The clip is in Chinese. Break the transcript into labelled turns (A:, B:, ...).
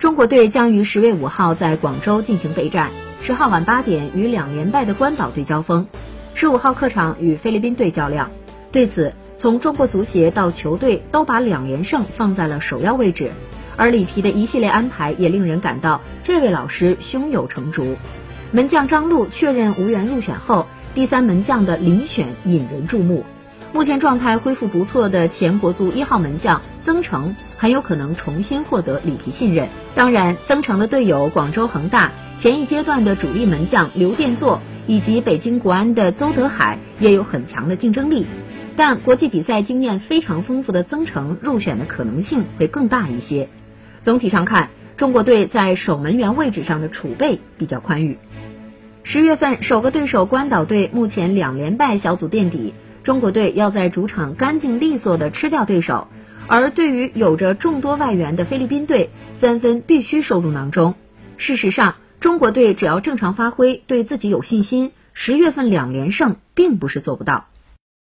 A: 中国队将于十月五号在广州进行备战，十号晚八点与两连败的关岛队交锋，十五号客场与菲律宾队较量。对此，从中国足协到球队都把两连胜放在了首要位置，而里皮的一系列安排也令人感到这位老师胸有成竹。门将张路确认无缘入选后，第三门将的遴选引人注目。目前状态恢复不错的前国足一号门将曾诚很有可能重新获得里皮信任。当然，曾诚的队友广州恒大前一阶段的主力门将刘殿座以及北京国安的邹德海也有很强的竞争力。但国际比赛经验非常丰富的曾诚入选的可能性会更大一些。总体上看，中国队在守门员位置上的储备比较宽裕。十月份首个对手关岛队目前两连败，小组垫底。中国队要在主场干净利索地吃掉对手，而对于有着众多外援的菲律宾队，三分必须收入囊中。事实上，中国队只要正常发挥，对自己有信心，十月份两连胜并不是做不到。